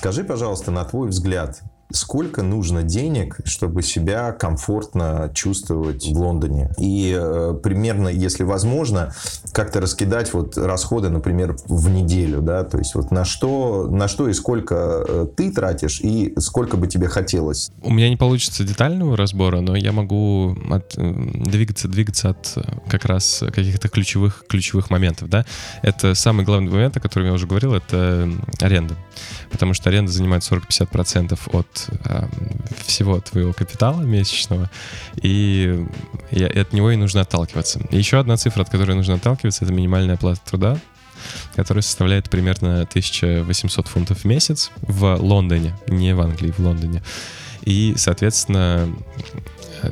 Скажи, пожалуйста, на твой взгляд, сколько нужно денег, чтобы себя комфортно чувствовать в Лондоне. И э, примерно, если возможно, как-то раскидать вот расходы, например, в неделю, да, то есть вот на что, на что и сколько э, ты тратишь и сколько бы тебе хотелось. У меня не получится детального разбора, но я могу от, э, двигаться, двигаться от э, как раз каких-то ключевых, ключевых моментов, да. Это самый главный момент, о котором я уже говорил, это аренда. Потому что аренда занимает 40-50% от э, всего твоего капитала месячного, и, и от него и нужно отталкиваться. И еще одна цифра, от которой нужно отталкиваться, это минимальная оплата труда, которая составляет примерно 1800 фунтов в месяц в Лондоне, не в Англии, в Лондоне. И, соответственно,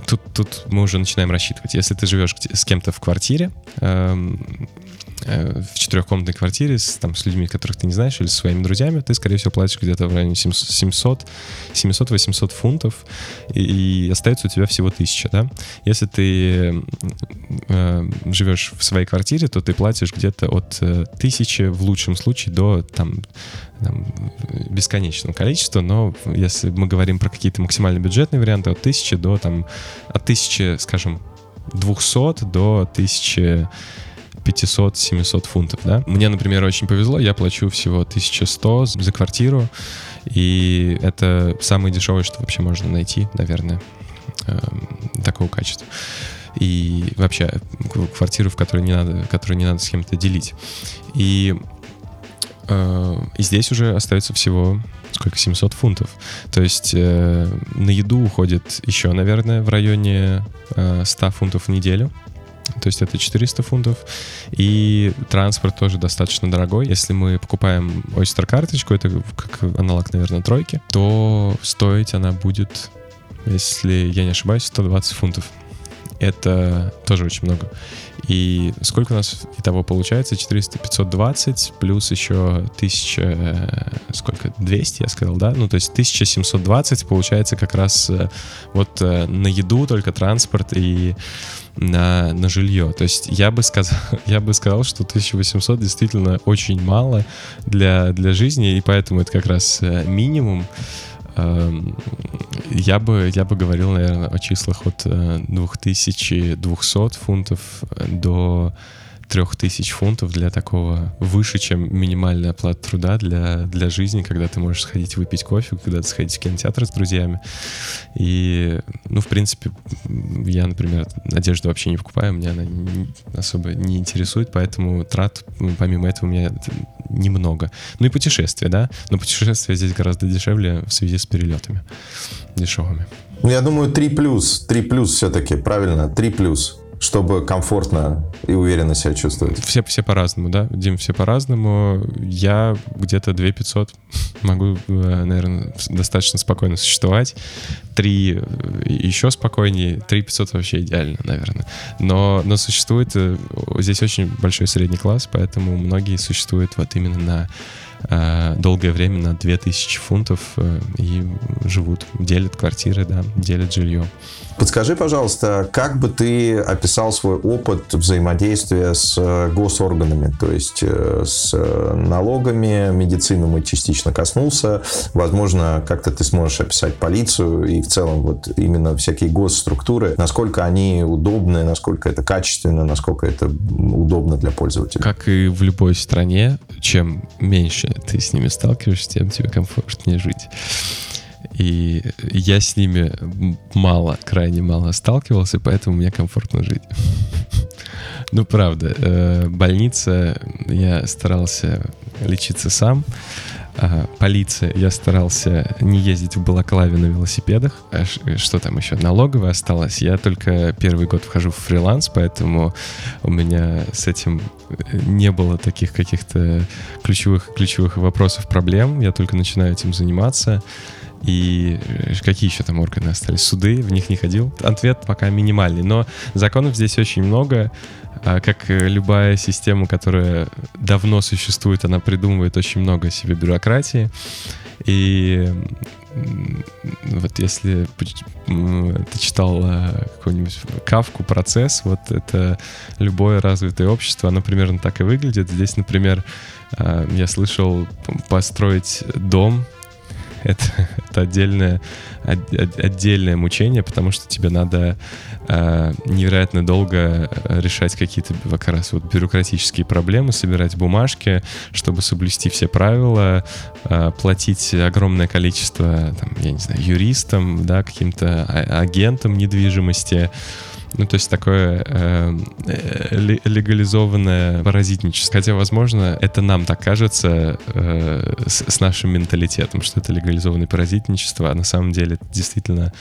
тут, тут мы уже начинаем рассчитывать. Если ты живешь с кем-то в квартире, эм, Э, в четырехкомнатной квартире с, там, с людьми, которых ты не знаешь, или со своими друзьями, ты, скорее всего, платишь где-то в районе 700, 700-800 фунтов, и, и остается у тебя всего 1000, да? Если ты э, живешь в своей квартире, то ты платишь где-то от э, 1000 в лучшем случае до там, там, бесконечного количества, но если мы говорим про какие-то максимально бюджетные варианты, от 1000 до там, от 1000, скажем, 200 до 1000 500-700 фунтов, да. Мне, например, очень повезло, я плачу всего 1100 за квартиру, и это самое дешевое, что вообще можно найти, наверное, эм, такого качества. И вообще квартиру, в которой не надо, которую не надо с кем-то делить. И, э, и здесь уже остается всего сколько, 700 фунтов. То есть э, на еду уходит еще, наверное, в районе э, 100 фунтов в неделю то есть это 400 фунтов. И транспорт тоже достаточно дорогой. Если мы покупаем Oyster карточку, это как аналог, наверное, тройки, то стоить она будет, если я не ошибаюсь, 120 фунтов. Это тоже очень много. И сколько у нас итого получается? 400, 520, плюс еще 1000, э, сколько, 200, я сказал, да? Ну, то есть 1720 получается как раз э, вот э, на еду только транспорт и на, на жилье. То есть я бы, сказал, я бы сказал, что 1800 действительно очень мало для, для жизни, и поэтому это как раз минимум. Эм, я бы, я бы говорил, наверное, о числах от 2200 э, фунтов до 3000 фунтов для такого выше, чем минимальная оплата труда для, для жизни, когда ты можешь сходить выпить кофе, когда ты сходить в кинотеатр с друзьями. И, ну, в принципе, я, например, одежду вообще не покупаю, меня она не, особо не интересует, поэтому трат, помимо этого, у меня немного. Ну и путешествия, да? Но путешествия здесь гораздо дешевле в связи с перелетами дешевыми. Ну, я думаю, 3 плюс. 3 плюс все-таки, правильно? 3 плюс чтобы комфортно и уверенно себя чувствовать? Все, все по-разному, да, Дим, все по-разному. Я где-то 2 500 могу, э, наверное, достаточно спокойно существовать. 3 э, еще спокойнее, 3 500 вообще идеально, наверное. Но, но существует, э, здесь очень большой средний класс, поэтому многие существуют вот именно на долгое время на 2000 фунтов и живут, делят квартиры, да, делят жилье. Подскажи, пожалуйста, как бы ты описал свой опыт взаимодействия с э, госорганами, то есть э, с э, налогами, медицину мы частично коснулся, возможно, как-то ты сможешь описать полицию и в целом вот именно всякие госструктуры, насколько они удобны, насколько это качественно, насколько это удобно для пользователя. Как и в любой стране, чем меньше ты с ними сталкиваешься, тем тебе комфортнее жить. И я с ними мало, крайне мало сталкивался, поэтому мне комфортно жить. Ну, правда, э, больница, я старался лечиться сам. Полиция, я старался не ездить в балаклаве на велосипедах. А что там еще? Налоговая осталась. Я только первый год вхожу в фриланс, поэтому у меня с этим не было таких каких-то ключевых, ключевых вопросов, проблем. Я только начинаю этим заниматься. И э, какие еще там органы остались? Суды, в них не ходил. Ответ пока минимальный, но законов здесь очень много. А как любая система, которая давно существует, она придумывает очень много себе бюрократии. И вот если ты читал э, какой-нибудь кавку, процесс, вот это любое развитое общество, оно примерно так и выглядит. Здесь, например, э, я слышал построить дом это, это отдельное, отдельное мучение, потому что тебе надо э, невероятно долго решать какие-то как раз вот бюрократические проблемы, собирать бумажки, чтобы соблюсти все правила, э, платить огромное количество, там, я не знаю, юристам, да, каким-то а, агентам недвижимости, ну, то есть такое э, легализованное паразитничество. Хотя, возможно, это нам так кажется э, с, с нашим менталитетом, что это легализованное паразитничество, а на самом деле это действительно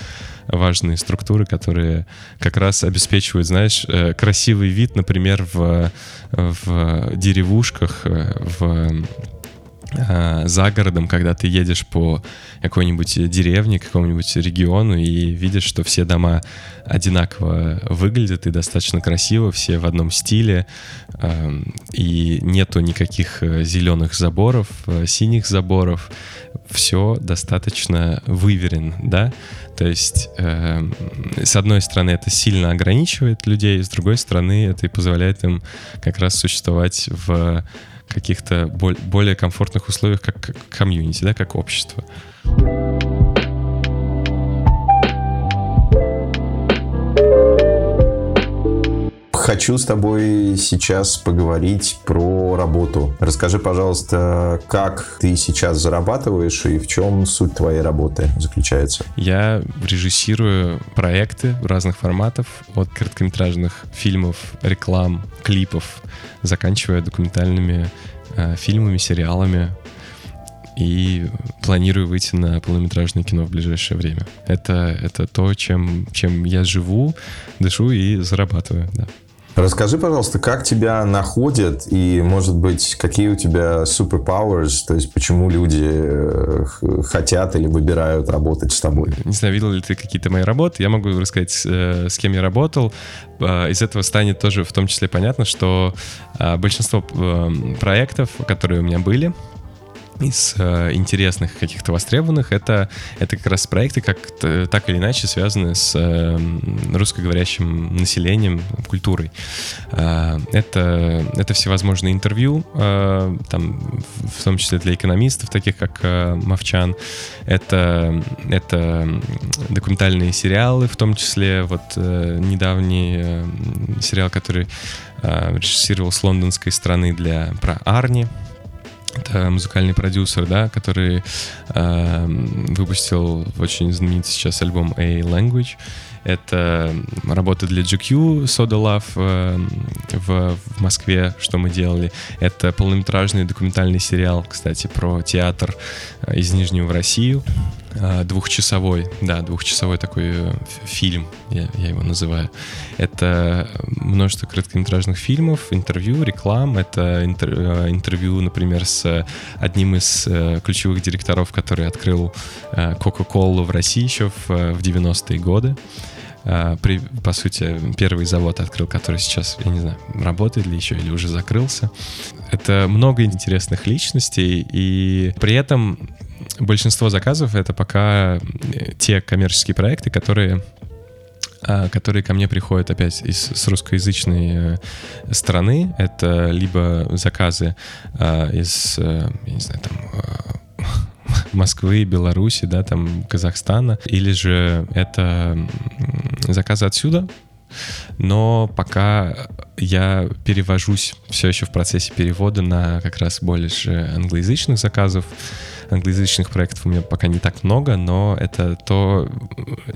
важные структуры, которые как раз обеспечивают, знаешь, э, красивый вид, например, в, в деревушках, э, в за городом, когда ты едешь по какой-нибудь деревне, какому-нибудь региону и видишь, что все дома одинаково выглядят и достаточно красиво, все в одном стиле, эм, и нету никаких э, зеленых заборов, э, синих заборов, все достаточно выверен, да, то есть, э, с одной стороны, это сильно ограничивает людей, с другой стороны, это и позволяет им как раз существовать в каких-то более комфортных условиях, как комьюнити, да, как общество. Хочу с тобой сейчас поговорить про работу. Расскажи, пожалуйста, как ты сейчас зарабатываешь и в чем суть твоей работы заключается? Я режиссирую проекты разных форматов, от короткометражных фильмов, реклам, клипов, заканчивая документальными э, фильмами, сериалами. И планирую выйти на полнометражное кино в ближайшее время. Это, это то, чем, чем я живу, дышу и зарабатываю, да. Расскажи, пожалуйста, как тебя находят и, может быть, какие у тебя superpowers, то есть почему люди э, хотят или выбирают работать с тобой? Не знаю, видел ли ты какие-то мои работы, я могу рассказать, э, с кем я работал. Э, из этого станет тоже в том числе понятно, что большинство проектов, которые у меня были, из э, интересных каких-то востребованных. Это это как раз проекты как так или иначе связаны с э, русскоговорящим населением культурой. Э, это это всевозможные интервью э, там в том числе для экономистов таких как э, Мовчан. Это это документальные сериалы в том числе. Вот э, недавний э, сериал который э, режиссировал с лондонской страны для про Арни это музыкальный продюсер, да, который э, выпустил очень знаменитый сейчас альбом A Language. Это работа для GQ, Soda Love э, в, в Москве, что мы делали. Это полнометражный документальный сериал, кстати, про театр э, из Нижнего в Россию. Э, двухчасовой, да, двухчасовой такой э, фильм, я, я его называю. Это множество короткометражных фильмов, интервью, реклам. Это интер, э, интервью, например, с одним из ключевых директоров, который открыл Coca-Cola в России еще в, в 90-е годы. При, по сути, первый завод открыл, который сейчас, я не знаю, работает ли еще или уже закрылся. Это много интересных личностей, и при этом большинство заказов это пока э, те коммерческие проекты, которые а, которые ко мне приходят опять из с русскоязычной э, страны. Это либо заказы а, из, э, я не знаю, там Москвы, Беларуси, да, там Казахстана, или же это заказы отсюда, но пока я перевожусь все еще в процессе перевода на как раз больше англоязычных заказов, англоязычных проектов у меня пока не так много, но это то,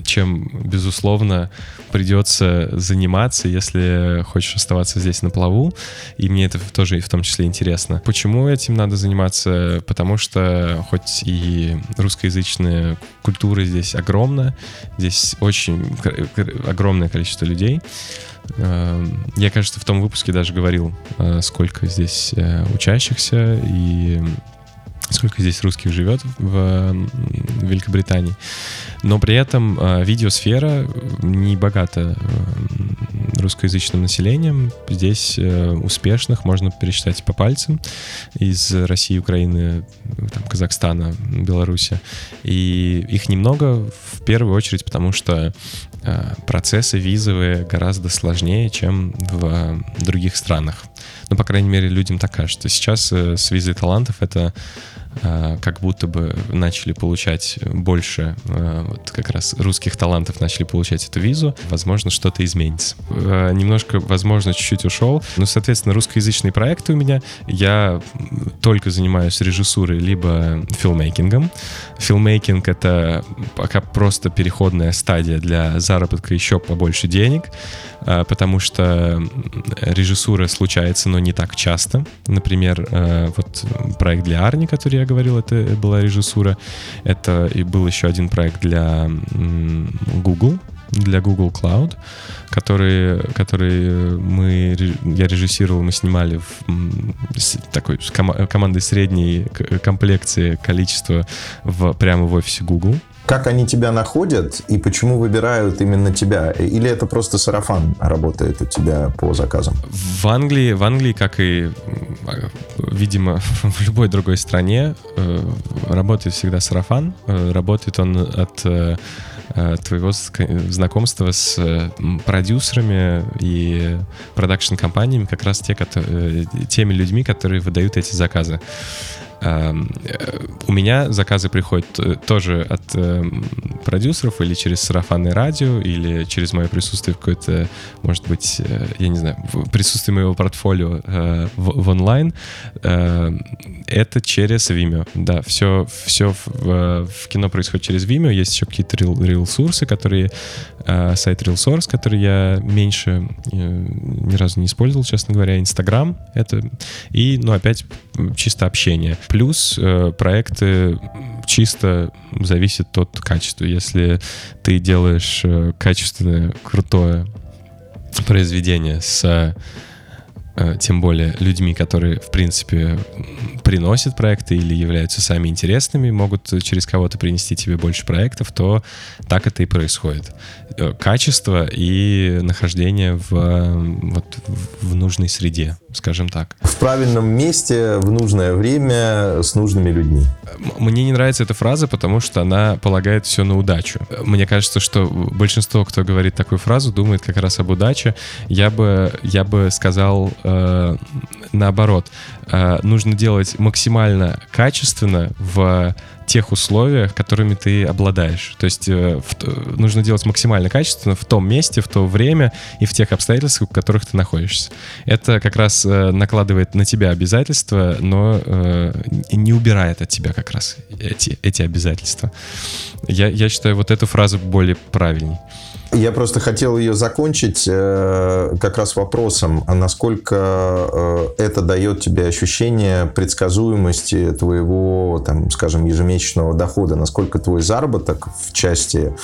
чем, безусловно, придется заниматься, если хочешь оставаться здесь на плаву. И мне это тоже в том числе интересно. Почему этим надо заниматься? Потому что хоть и русскоязычная культура здесь огромна, здесь очень огромное количество людей, эм, я, кажется, в том выпуске даже говорил, э, сколько здесь э, учащихся, и сколько здесь русских живет в Великобритании. Но при этом э, видеосфера не богата э, русскоязычным населением. Здесь э, успешных можно пересчитать по пальцам из России, Украины, там, Казахстана, Беларуси. И их немного в первую очередь, потому что процессы визовые гораздо сложнее, чем в других странах. Ну, по крайней мере, людям так кажется. Сейчас с визой талантов это э, как будто бы начали получать больше, э, вот как раз русских талантов начали получать эту визу, возможно, что-то изменится. Э, немножко, возможно, чуть-чуть ушел. Ну, соответственно, русскоязычные проекты у меня. Я только занимаюсь режиссурой либо филмейкингом. Филмейкинг — это пока просто переходная стадия для заработка еще побольше денег, э, потому что режиссура случается, но не так часто. Например, э, вот проект для Арни, который я говорил, это была режиссура. Это и был еще один проект для Google, для Google Cloud, который, который мы, я режиссировал, мы снимали в с такой с ком- командой средней комплекции количества в, прямо в офисе Google. Как они тебя находят и почему выбирают именно тебя? Или это просто сарафан работает у тебя по заказам? В Англии, в Англии, как и, видимо, в любой другой стране, э, работает всегда сарафан. Э, работает он от э, твоего знакомства с продюсерами и продакшн-компаниями, как раз те, которые, теми людьми, которые выдают эти заказы. Эм, э, у меня заказы приходят э, тоже от эм, продюсеров или через сарафанное радио, или через мое присутствие в какой-то, может быть, э, я не знаю, присутствие моего портфолио в, онлайн. Эм, это через Vimeo. Да, все, все в, в кино происходит через Vimeo. Есть еще какие-то рилсурсы, которые сайт RealSource, который я меньше ни разу не использовал, честно говоря, Инстаграм это и, ну, опять чисто общение. Плюс э, проекты чисто зависят от качества. Если ты делаешь э, качественное, крутое произведение с тем более людьми, которые, в принципе, приносят проекты или являются сами интересными, могут через кого-то принести тебе больше проектов, то так это и происходит. Э, качество и нахождение в, вот, в нужной среде, скажем так. В правильном месте, в нужное время, с нужными людьми. Мне не нравится эта фраза, потому что она полагает все на удачу. Мне кажется, что большинство, кто говорит такую фразу, думает как раз об удаче. Я бы, я бы сказал э, наоборот. Э, нужно делать максимально качественно в тех условиях, которыми ты обладаешь. То есть э, в, нужно делать максимально качественно в том месте, в то время и в тех обстоятельствах, в которых ты находишься. Это как раз э, накладывает на тебя обязательства, но э, не убирает от тебя как раз эти, эти обязательства. Я, я считаю вот эту фразу более правильней. Я просто хотел ее закончить э, как раз вопросом, а насколько э, это дает тебе ощущение предсказуемости твоего, там, скажем, ежемесячного дохода, насколько твой заработок в части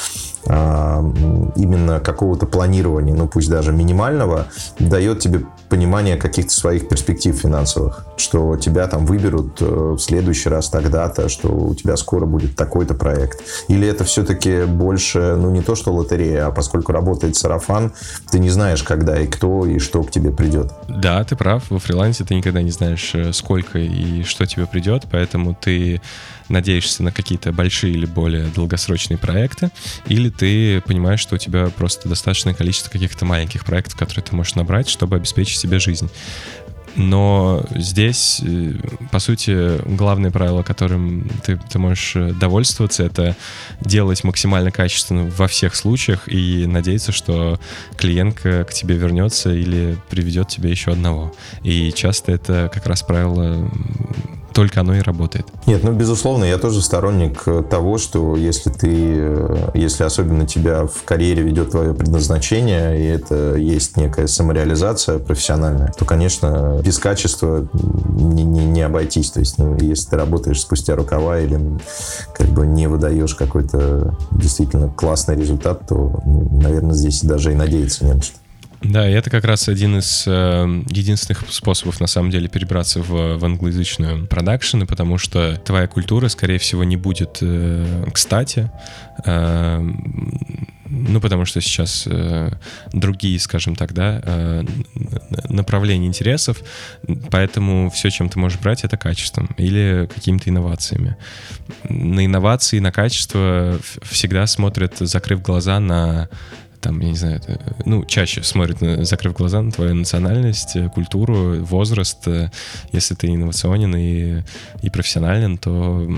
именно какого-то планирования, ну пусть даже минимального, дает тебе понимание каких-то своих перспектив финансовых, что тебя там выберут э, в следующий раз тогда-то, что у тебя скоро будет такой-то проект. Или это все-таки больше, ну не то что лотерея, а поскольку работает сарафан, ты не знаешь, когда и кто и что к тебе придет. Да, ты прав, во фрилансе ты никогда не знаешь, э, сколько и что тебе придет, поэтому ты надеешься на какие-то большие или более долгосрочные проекты, или ты понимаешь, что у тебя просто достаточное количество каких-то маленьких проектов, которые ты можешь набрать, чтобы обеспечить себе жизнь. Но здесь, э, по сути, главное правило, которым ты, ты можешь э, довольствоваться, это делать максимально качественно во всех случаях и надеяться, что клиент к тебе вернется или приведет тебе еще одного. И часто это как раз правило только оно и работает. Нет, ну, безусловно, я тоже сторонник того, что если ты, э, если особенно тебя в карьере ведет твое предназначение, и это есть некая самореализация профессиональная, то, конечно, без качества не, не, не обойтись. То есть, ну, если ты работаешь спустя рукава или как бы не выдаешь какой-то действительно классный результат, то, ну, наверное, здесь даже и надеяться не на что. Да, и это как раз один из э, единственных способов, на самом деле, перебраться в, в англоязычную продакшн, потому что твоя культура, скорее всего, не будет э, кстати. Э, ну, потому что сейчас э, другие, скажем так, да, э, направления интересов, поэтому все, чем ты можешь брать, это качеством или какими-то инновациями. На инновации, на качество всегда смотрят, закрыв глаза на там, я не знаю, ну, чаще смотрят, закрыв глаза на твою национальность, э, культуру, возраст. Э, если ты инновационен и, и профессионален, то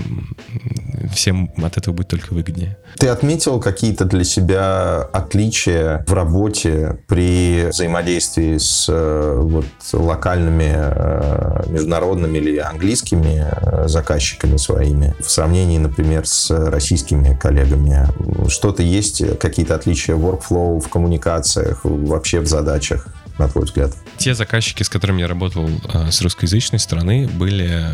всем от этого будет только выгоднее. Ты отметил какие-то для себя отличия в работе при взаимодействии с э, вот, локальными, международными или английскими заказчиками своими в сравнении, например, с российскими коллегами? Что-то есть, какие-то отличия в workflow в коммуникациях, вообще в задачах, на твой взгляд? Те заказчики, с которыми я работал с русскоязычной стороны, были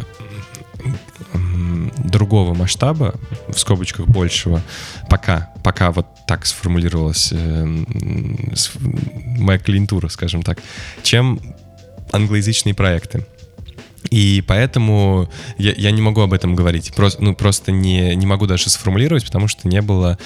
другого масштаба, в скобочках большего, пока, пока вот так сформулировалась э, моя клиентура, скажем так, чем англоязычные проекты. И поэтому я, я не могу об этом говорить. Просто, ну, просто не, не могу даже сформулировать, потому что не было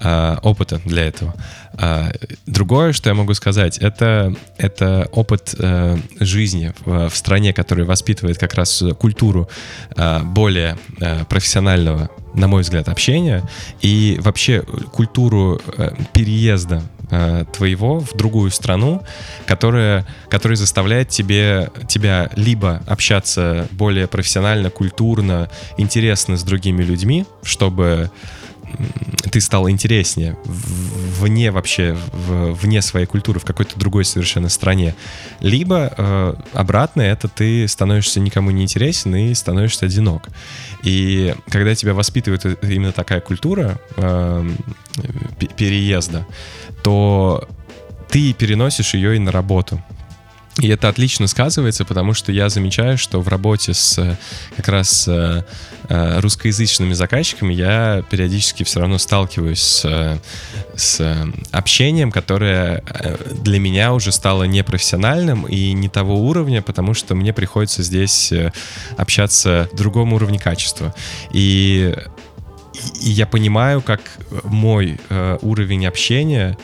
э, опыта для этого. А, другое, что я могу сказать, это, это опыт э, жизни в, в стране, которая воспитывает как раз культуру э, более э, профессионального, на мой взгляд, общения и вообще культуру э, переезда э, твоего в другую страну, которая, которая заставляет тебе, тебя либо общаться более профессионально, культурно, интересно с другими людьми, чтобы ты стал интереснее вне вообще, вне своей культуры, в какой-то другой совершенно стране. Либо э, обратно, это ты становишься никому не интересен и становишься одинок. И когда тебя воспитывает именно такая культура э, переезда, то ты переносишь ее и на работу. И это отлично сказывается, потому что я замечаю, что в работе с как раз э, э, русскоязычными заказчиками я периодически все равно сталкиваюсь с, с общением, которое э, для меня уже стало непрофессиональным и не того уровня, потому что мне приходится здесь общаться в другом уровне качества. И, и я понимаю, как мой уровень общения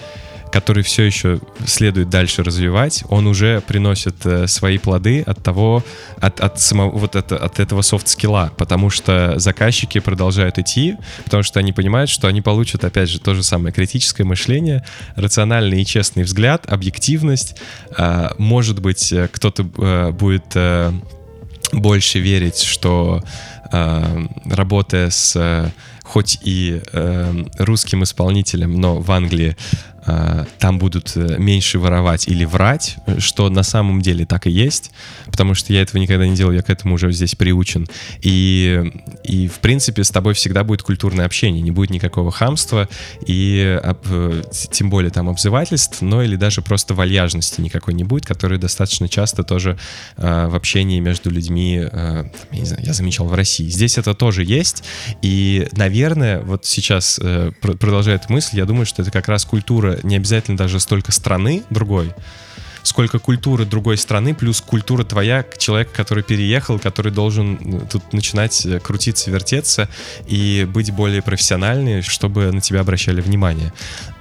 который все еще следует дальше развивать, он уже приносит э, свои плоды от того, от, от самого, вот это, от этого софт-скилла, потому что заказчики продолжают идти, потому что они понимают, что они получат, опять же, то же самое критическое мышление, рациональный и честный взгляд, объективность. Э, может быть, э, кто-то э, будет больше верить, что работая с хоть и э, русским исполнителем, но в Англии там будут э, меньше воровать или врать, что на самом деле так и есть, потому что я этого никогда не делал, я к этому уже здесь приучен. И, и в принципе, с тобой всегда будет культурное общение, не будет никакого хамства и э, тем более там обзывательств, но или даже просто вальяжности никакой не будет, которая достаточно часто тоже в общении между людьми, я не знаю, я замечал в России. Здесь это тоже есть, и, наверное, вот сейчас продолжает мысль, я думаю, что это как раз культура не обязательно даже столько страны другой, сколько культуры другой страны, плюс культура твоя, человек, который переехал, который должен ну, тут начинать э, крутиться, вертеться и быть более профессиональным, чтобы на тебя обращали внимание.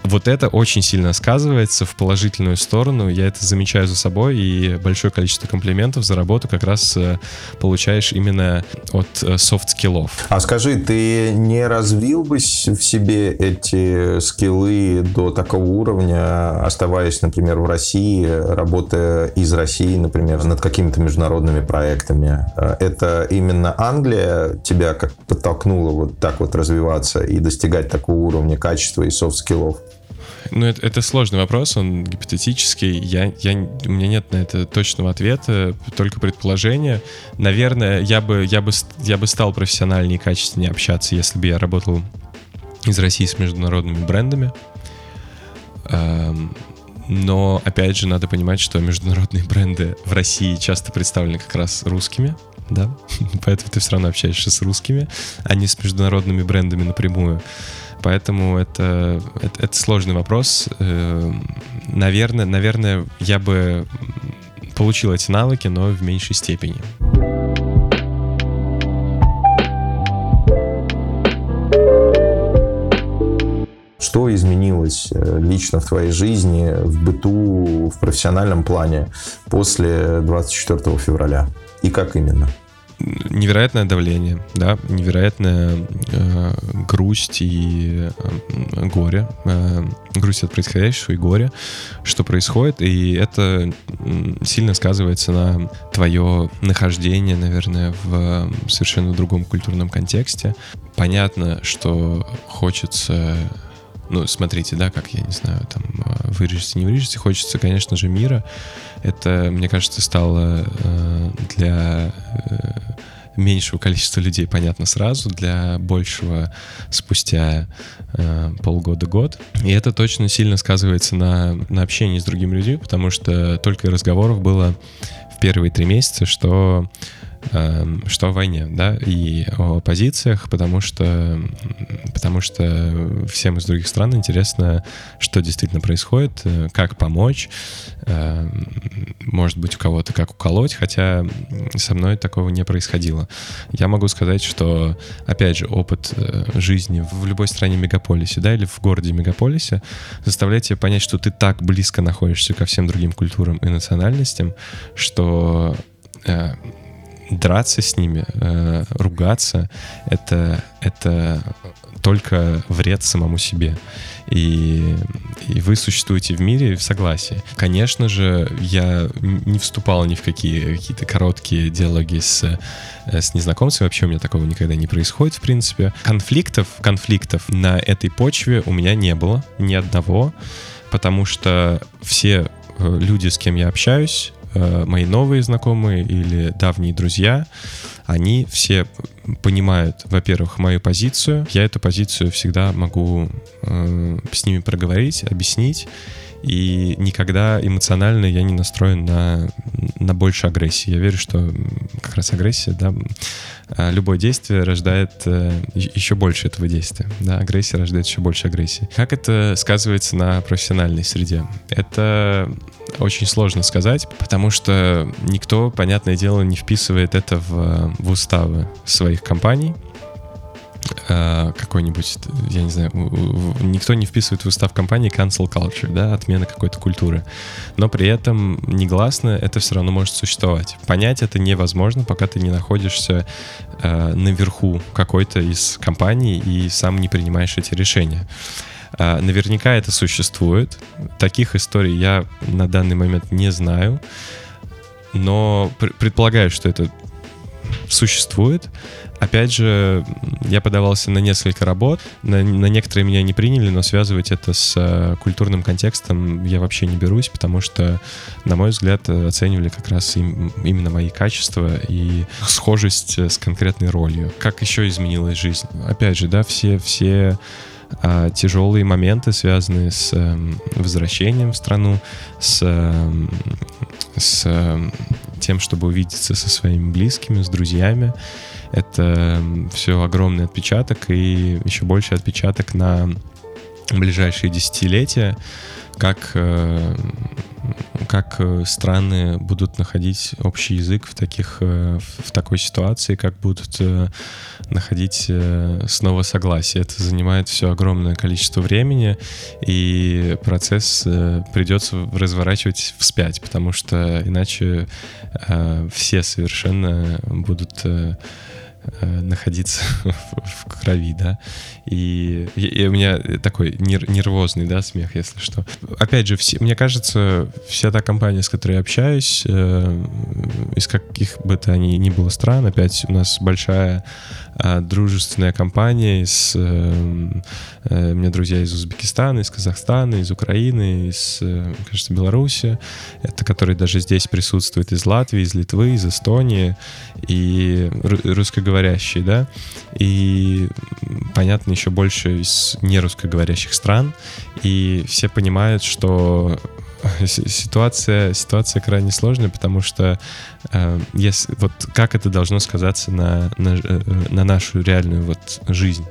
Вот это очень сильно сказывается в положительную сторону. Я это замечаю за собой, и большое количество комплиментов за работу как раз э, получаешь именно от э, soft skills-ов. А скажи, ты не развил бы в себе эти skills-ы до такого уровня, оставаясь, например, в России, работая из России, например, над какими-то международными проектами? Э, это именно Англия тебя как подтолкнула вот так вот развиваться и достигать такого уровня качества и soft skills-ов? Ну, это, это сложный вопрос, он гипотетический. Я, я, у меня нет на это точного ответа, только предположение. Наверное, я бы, я бы, я бы стал профессиональнее и качественнее общаться, если бы я работал из России с международными брендами. Эм, но, опять же, надо понимать, что международные бренды в России часто представлены как раз русскими, да, поэтому ты все равно общаешься с русскими, а не с международными брендами напрямую. Поэтому это, это, это сложный вопрос. Э, наверное, наверное, я бы получил эти навыки, но в меньшей степени. Что изменилось э, лично в твоей жизни, в быту, в профессиональном плане после 24 февраля? И как именно? Невероятное давление, да, невероятная э, грусть и э, горе, э, грусть от происходящего и горе, что происходит, и это сильно сказывается на твое нахождение, наверное, в совершенно другом культурном контексте. Понятно, что хочется ну, смотрите, да, как, я не знаю, там, э, вырежете, не вырежете, хочется, конечно же, мира. Это, мне кажется, стало э, для э, меньшего количества людей понятно сразу, для большего спустя э, полгода-год. И это точно сильно сказывается на, на общении с другими людьми, потому что только разговоров было в первые три месяца, что что о войне, да, и о позициях, потому что, потому что всем из других стран интересно, что действительно происходит, э, как помочь, эм, может быть, у кого-то как уколоть, хотя со мной такого не происходило. Я могу сказать, что, опять же, опыт э, жизни в любой стране мегаполисе, да, или в городе мегаполисе заставляет тебя понять, что ты так близко находишься ко всем другим культурам и национальностям, что э, драться с ними, э, ругаться, это, это только вред самому себе. И, и вы существуете в мире в согласии. Конечно же, я не вступал ни в какие какие-то короткие диалоги с, э, с незнакомцами. Вообще у меня такого никогда не происходит, в принципе. Конфликтов, конфликтов на этой почве у меня не было ни одного, потому что все э, люди, с кем я общаюсь, мои новые знакомые или давние друзья, они все понимают, во-первых, мою позицию. Я эту позицию всегда могу э, с ними проговорить, объяснить. И никогда эмоционально я не настроен на, на больше агрессии. Я верю, что как раз агрессия, да, а, любое действие рождает э, еще больше этого действия. Да, агрессия рождает еще больше агрессии. Как это сказывается на профессиональной среде? Это очень сложно сказать, потому что никто, понятное дело, не вписывает это в, в уставы своих компаний. Э, какой-нибудь, я не знаю, никто не вписывает в устав компании cancel culture, да, отмена какой-то культуры. Но при этом негласно это все равно может существовать. Понять это невозможно, пока ты не находишься э, наверху какой-то из компаний и сам не принимаешь эти решения. Э, наверняка это существует. Таких историй я на данный момент не знаю, но предполагаю, что это существует. Опять же, я подавался на несколько работ, на, на некоторые меня не приняли, но связывать это с э, культурным контекстом я вообще не берусь, потому что, на мой взгляд, оценивали как раз им, именно мои качества и схожесть с конкретной ролью. Как еще изменилась жизнь? Опять же, да, все, все а, тяжелые моменты, связанные с э, возвращением в страну, с, э, с э, тем, чтобы увидеться со своими близкими, с друзьями. Это все огромный отпечаток и еще больше отпечаток на ближайшие десятилетия, как э, как э, страны будут находить общий язык в таких э, в такой ситуации, как будут находить снова согласие. Это занимает все огромное количество времени, и процесс придется разворачивать вспять, потому что иначе все совершенно будут находиться в, крови, да. И, и, у меня такой нер, нервозный, да, смех, если что. Опять же, все, мне кажется, вся та компания, с которой я общаюсь, э, из каких бы то ни, было стран, опять у нас большая э, дружественная компания, из, э, э, у меня друзья из Узбекистана, из Казахстана, из Украины, из, э, кажется, Беларуси, это которые даже здесь присутствуют, из Латвии, из Литвы, из Эстонии, и русскоговорящие, да, и понятно еще больше из нерусскоговорящих стран, и все понимают, что ситуация, ситуация крайне сложная, потому что э, если, вот как это должно сказаться на, на, э, на нашу реальную вот жизнь.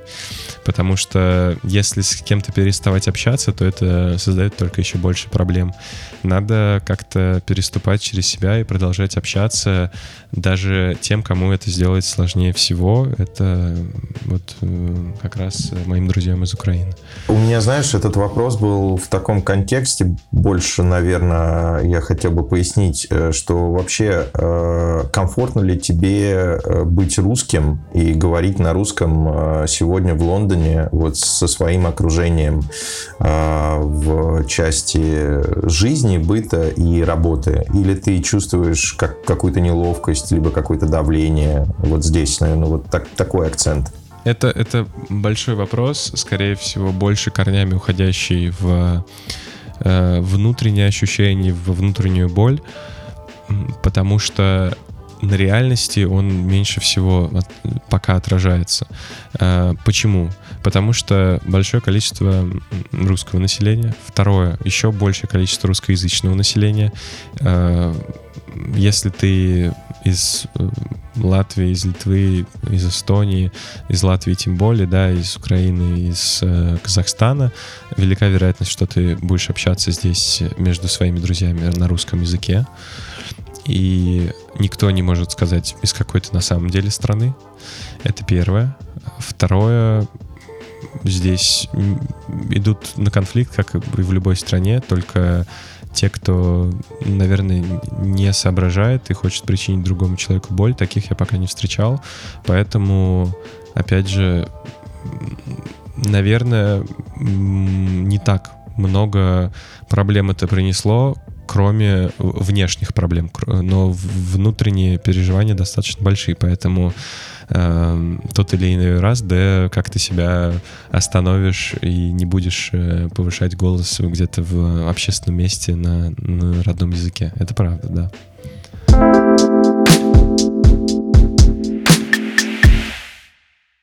Потому что если с кем-то переставать общаться, то это создает только еще больше проблем. Надо как-то переступать через себя и продолжать общаться даже тем, кому это сделать сложнее всего. Это вот э, как раз моим друзьям из Украины. У меня, знаешь, этот вопрос был в таком контексте больше наверное, я хотел бы пояснить, э, что вообще э, комфортно ли тебе быть русским и говорить на русском сегодня в Лондоне вот со своим окружением в части жизни, быта и работы? Или ты чувствуешь как, какую-то неловкость, либо какое-то давление? Вот здесь, наверное, вот так, такой акцент. Это, это большой вопрос, скорее всего, больше корнями уходящий в э, внутренние ощущения, в внутреннюю боль, потому что на реальности он меньше всего от, пока отражается. Э, почему? Потому что большое количество русского населения, второе, еще большее количество русскоязычного населения. Э, если ты из э, Латвии, из Литвы, из Эстонии, из Латвии тем более, да, из Украины, из э, Казахстана, велика вероятность, что ты будешь общаться здесь между своими друзьями на русском языке. И никто не может сказать, из какой то на самом деле страны. Это первое. Второе, здесь идут на конфликт, как и в любой стране, только те, кто, наверное, не соображает и хочет причинить другому человеку боль, таких я пока не встречал. Поэтому, опять же, наверное, не так много проблем это принесло, кроме внешних проблем. Но внутренние переживания достаточно большие, поэтому э, тот или иной раз, да, как ты себя остановишь и не будешь э, повышать голос где-то в общественном месте на, на родном языке. Это правда, да.